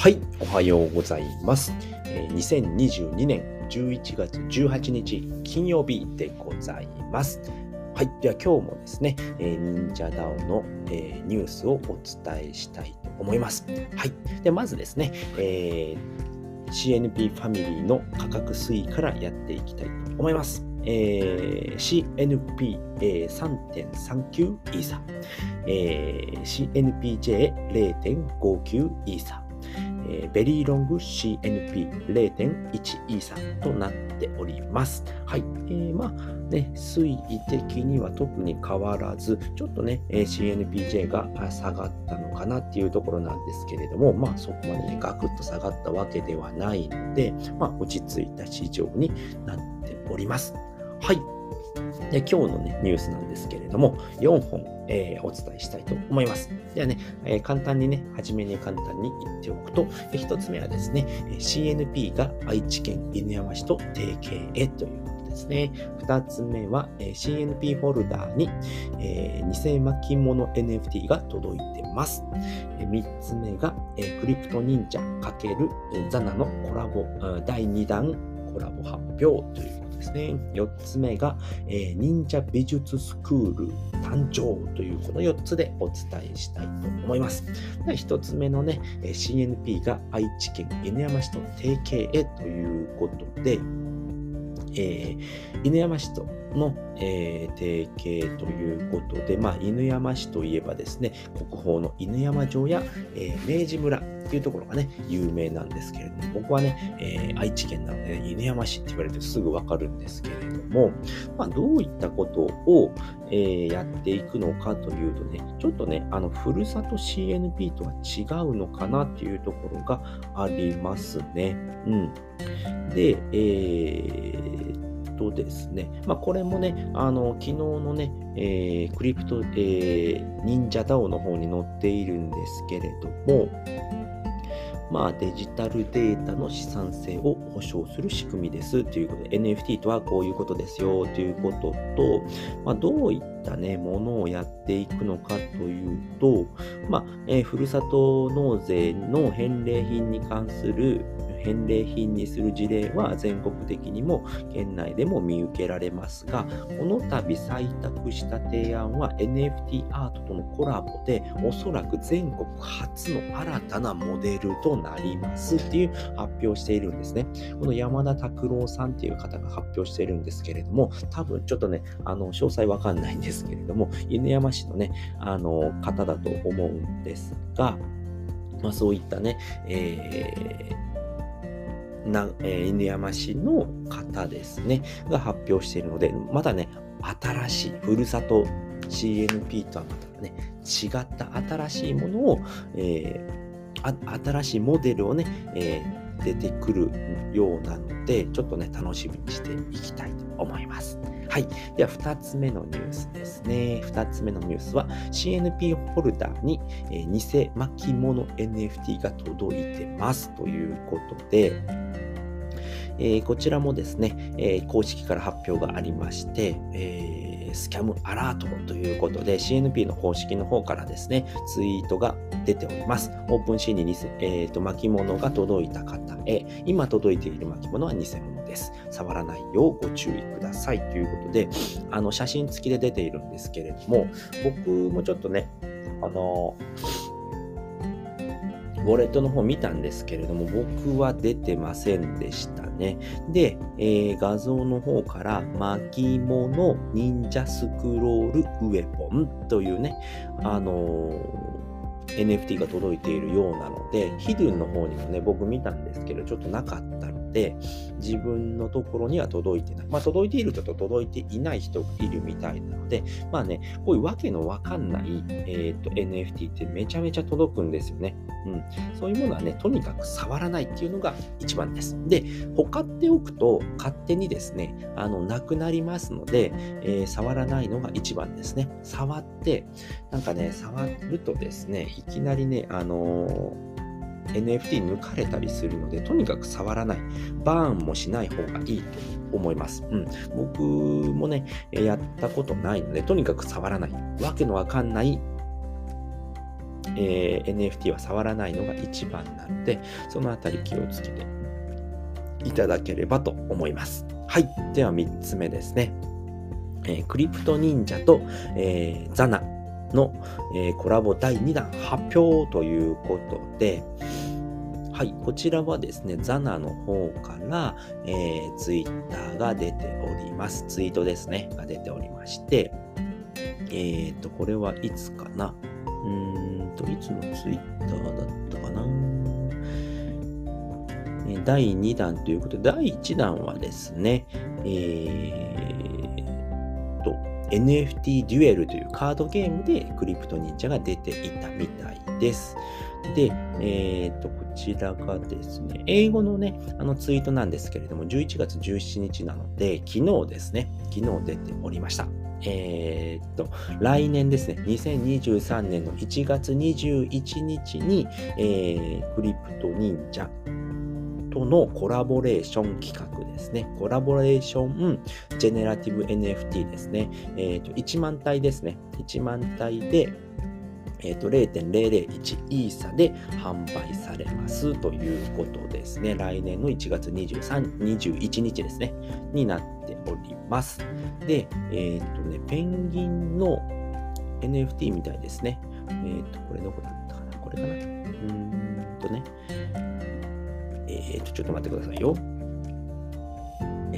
はい、おはようございます。2022年11月18日金曜日でございます。はい、では今日もですね、え忍者 DAO の、えニュースをお伝えしたいと思います。はい、でまずですね、えー CNP ファミリーの価格推移からやっていきたいと思います。えー CNP、えー3.39イーサ、えー CNPJ0.59 イーサ、ベリーロング CNP0.1 イーサとなっております。はい。えーまあね、推移的には特に変わらず、ちょっとね、え CNPJ が下がったのかなっていうところなんですけれども、まあそこまでね、ガクッと下がったわけではないので、まあ落ち着いた市場になっております。はい。で今日の、ね、ニュースなんですけれども、4本、えーお伝えしたいと思います。ではね、えー簡単にね、初めに簡単に言っておくと、えー1つ目はですね、CNP が愛知県犬山市と提携へということですね。2つ目は、えー CNP フォルダーに、えー偽巻物 NFT が届いてます。え3つ目が、えークリプト忍者×ザナのコラボ、第2弾コラボ発表ということですね。4つ目が、えー忍者美術スクール誕生というこの4つでお伝えしたいと思います。で1つ目のね、え CNP が愛知県犬山市と提携へということで、えー犬山市との、えー提携ということで、まあ、犬山市といえばですね、国宝の犬山城や、えー明治村っていうところがね、有名なんですけれども、僕はね、えー愛知県なので、ね、犬山市って言われるとすぐわかるんですけれども、まあ、どういったことを、えーやっていくのかというとね、ちょっとね、あの、ふるさと CNP とは違うのかなっていうところがありますね。うん。で、えーとですね、まあ、これもね、あの、昨日のね、えークリプト、えー忍者 DAO の方に載っているんですけれども、まあ、デジタルデータの資産性を保証する仕組みです。ということで、NFT とはこういうことですよ。ということと、まあ、どういったね、ものをやっていくのかというと、まあ、えーふるさと納税の返礼品に関する返礼品にする事例は全国的にも県内でも見受けられますが、この度採択した提案は NFT アートとのコラボで、おそらく全国初の新たなモデルとなりますっていう発表しているんですね。この山田拓郎さんっていう方が発表しているんですけれども、多分ちょっとね、あの、詳細わかんないんですけれども、犬山市のね、あの、方だと思うんですが、まあそういったね、えーな、えー犬山市の方ですね、が発表しているので、まだね、新しい、ふるさと CNP とはまたね、違った新しいものを、えー新しいモデルをね、えー出てくるようなので、ちょっとね、楽しみにしていきたいと思います。はい。では、2つ目のニュースですね。2つ目のニュースは、CNP ホルダーに、えー偽巻物 NFT が届いてますということで、えこちらもですね、え公式から発表がありまして、えースキャムアラートということで CNP の公式の方からですね、ツイートが出ております。オープンシーンに、えーと巻物が届いた方へ、今届いている巻物は偽物です。触らないようご注意くださいということで、あの写真付きで出ているんですけれども、僕もちょっとね、あのウォレットの方見たんですけれども、僕は出てませんでしたね。で、えー画像の方から、巻物忍者スクロールウェポンというね、あのー NFT が届いているようなので、ヒドゥンの方にもね、僕見たんですけど、ちょっとなかったので、自分のところには届いてない。まあ、届いている人と届いていない人がいるみたいなので、まあね、こういうわけのわかんない、えーと NFT ってめちゃめちゃ届くんですよね。うん。そういうものはね、とにかく触らないっていうのが一番です。で、ほかっておくと勝手にですね、あの、なくなりますので、えー触らないのが一番ですね。触って、なんかね、触るとですね、いきなりね、あのー NFT 抜かれたりするので、とにかく触らない。バーンもしない方がいいと思います。うん。僕もね、やったことないので、とにかく触らない。わけのわかんない、ええー、NFT は触らないのが一番なので、そのあたり気をつけていただければと思います。はい。では3つ目ですね。えー、クリプト忍者と、えー、ザナの、えー、コラボ第2弾発表ということで、はい、こちらはですね、ザナの方から、えー、ツイッターが出ております。ツイートですね、が出ておりまして、えっ、ー、と、これはいつかなうーんと、いつのツイッターだったかな第2弾ということで、第1弾はですね、えー、NFT デュエルというカードゲームでクリプト忍者が出ていたみたいです。で、えっ、と、こちらがですね、英語のね、あのツイートなんですけれども、11月17日なので、昨日ですね、昨日出ておりました。えー、っと、来年ですね、2023年の1月21日に、えー、クリプト忍者とのコラボレーション企画ですね。コラボレーションジェネラティブ NFT ですね。えー、と、1万体ですね。1万体で、えっ、ー、と、0.001イーサで販売されますということですね。来年の1月23、21日ですね。になっております。で、えっ、ー、とね、ペンギンの NFT みたいですね。えっ、ー、と、これどこだったかな？これかな？うーんとね。えっ、と、ちょっと待ってくださいよ。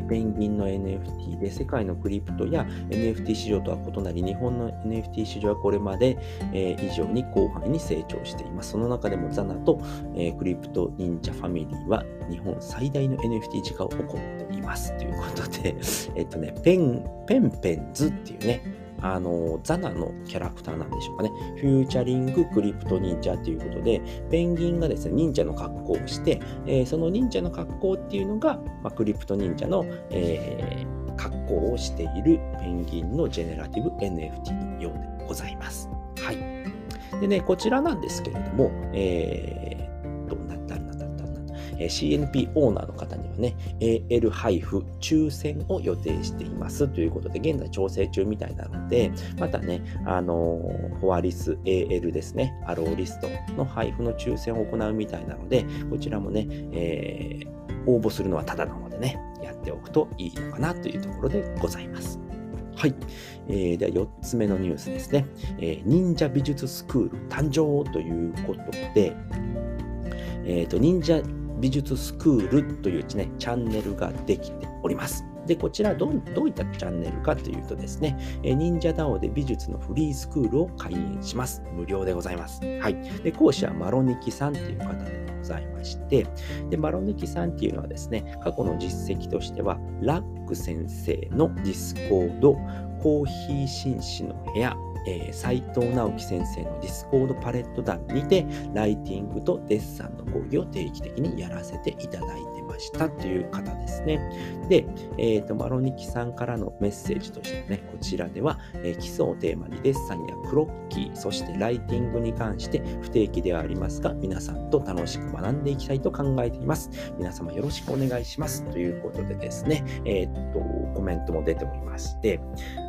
ペンギンの NFT で世界のクリプトや NFT 市場とは異なり日本の NFT 市場はこれまで、え以上に広範囲に成長しています。その中でもザナと、えクリプト忍者ファミリーは日本最大の NFT 時価を起こっていますということで、えっとね、ペン、ペンペンズっていうね、あの、ザナのキャラクターなんでしょうかね。フューチャリングクリプト忍者ということで、ペンギンがですね、忍者の格好をして、えー、その忍者の格好っていうのが、まあ、クリプト忍者の、えー、格好をしているペンギンのジェネラティブ NFT のようでございます。はい。でね、こちらなんですけれども、えー CNP オーナーの方にはね、AL 配布抽選を予定していますということで、現在調整中みたいなので、またね、あのフォアリス AL ですね、アローリストの配布の抽選を行うみたいなので、こちらもね、えー、応募するのはただなのでね、やっておくといいのかなというところでございます。はい。えー、では4つ目のニュースですね。えー、忍者美術スクール誕生ということで、えっ、ー、と、忍者美術スクールというね、チャンネルができております。で、こちらどどういったチャンネルかというとですね、忍者 DAO で美術のフリースクールを開園します。無料でございます。はい。で、講師はマロニキさんという方でございまして、で、マロニキさんっていうのはですね、過去の実績としては、ラック先生のディスコード、コーヒー紳士の部屋、えー、斉藤直樹先生のディスコードパレット団にて、ライティングとデッサンの講義を定期的にやらせていただいてましたという方ですね。で、えっ、ー、と、マロニキさんからのメッセージとしてね、こちらでは、えー、基礎をテーマにデッサンやクロッキー、そしてライティングに関して不定期ではありますが、皆さんと楽しく学んでいきたいと考えています。皆様よろしくお願いします。ということでですね、えっ、ー、と、コメントも出ておりまして、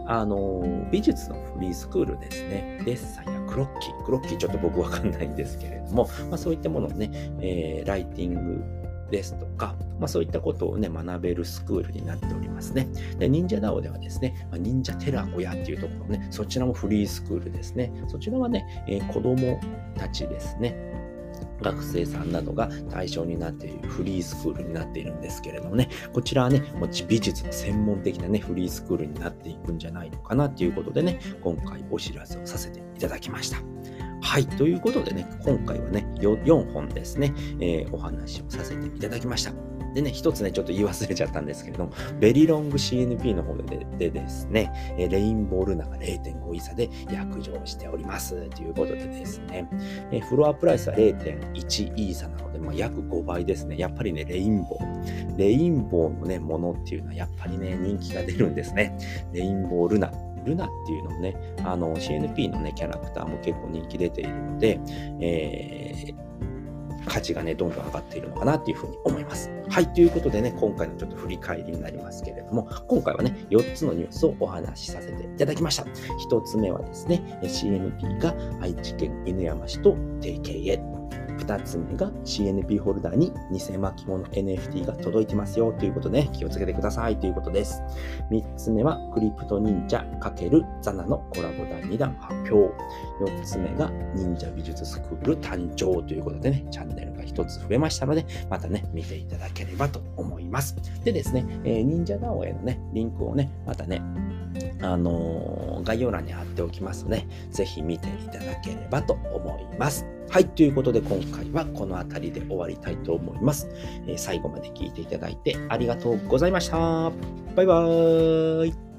あの、美術のフリースクールですね、デッサンやクロッキー、クロッキーちょっと僕わかんないんですけれども、まあ、そういったものをね、えー、ライティングですとか、まあ、そういったことをね、学べるスクールになっておりますね。で、忍者 DAO ではですね、まあ、忍者テラ小屋っていうところね、そちらもフリースクールですね。そちらはね、えー、子供たちですね。学生さんなどが対象になっているフリースクールになっているんですけれどもね、こちらはね、もち美術の専門的なね、フリースクールになっていくんじゃないのかなということでね、今回お知らせをさせていただきました。はい。ということでね、今回はね、4, 本ですね、えー、お話をさせていただきました。でね、一つね、ちょっと言い忘れちゃったんですけれども、ベリロング CNP の方ででですね、レインボールナが0.5イ差で約定しております。ということでですね、えフロアプライスは0.1イーサなので、まあ、約5倍ですね。やっぱりね、レインボー。レインボーのね、ものっていうのはやっぱりね、人気が出るんですね。レインボールナ。ルナっていうのもね、あの CNP のね、キャラクターも結構人気出ているので、えー価値がね、どんどん上がっているのかなっていうふうに思います。はい、ということでね、今回のちょっと振り返りになりますけれども、今回はね、4つのニュースをお話しさせていただきました。1つ目はですね、CNP が愛知県犬山市と提携へ。2つ目が CNP ホルダーに偽巻物 NFT が届いてますよということで、気をつけてくださいということです。3つ目はクリプト忍者×ザナのコラボ第2弾発表。4つ目が忍者美術スクール誕生ということでね、チャンネルが1つ増えましたので、またね、見ていただければと思います。でですね、えー、忍者ダオへのね、リンクをね、またね、あの、概要欄に貼っておきますので、ぜひ見ていただければと思います。はい。ということで、今回はこの辺りで終わりたいと思います。えー、最後まで聞いていただいてありがとうございました。バイバーイ。